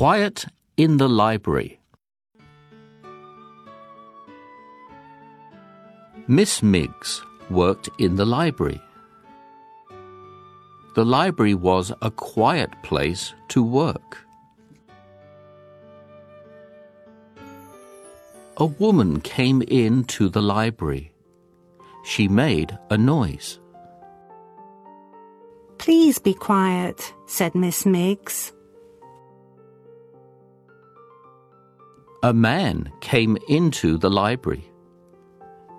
Quiet in the library. Miss Miggs worked in the library. The library was a quiet place to work. A woman came into the library. She made a noise. Please be quiet, said Miss Miggs. A man came into the library.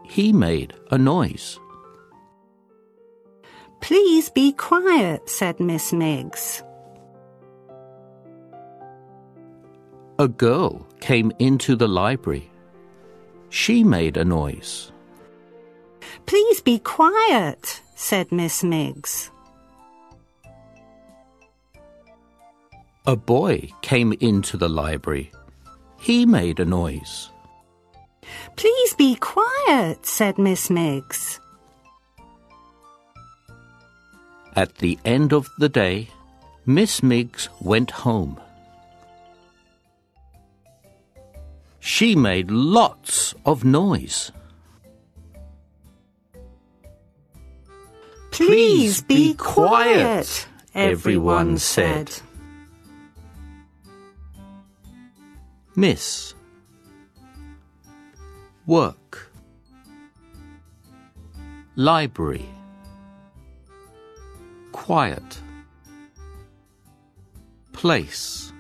He made a noise. Please be quiet, said Miss Miggs. A girl came into the library. She made a noise. Please be quiet, said Miss Miggs. A boy came into the library. He made a noise. Please be quiet, said Miss Miggs. At the end of the day, Miss Miggs went home. She made lots of noise. Please be quiet, everyone said. Miss. Work. Library. Quiet. Place.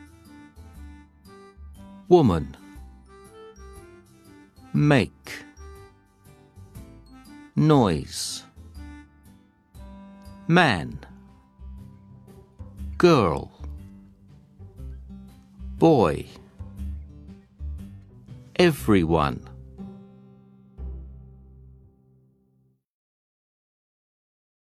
Woman. Make. Noise. Man. Girl. Boy Everyone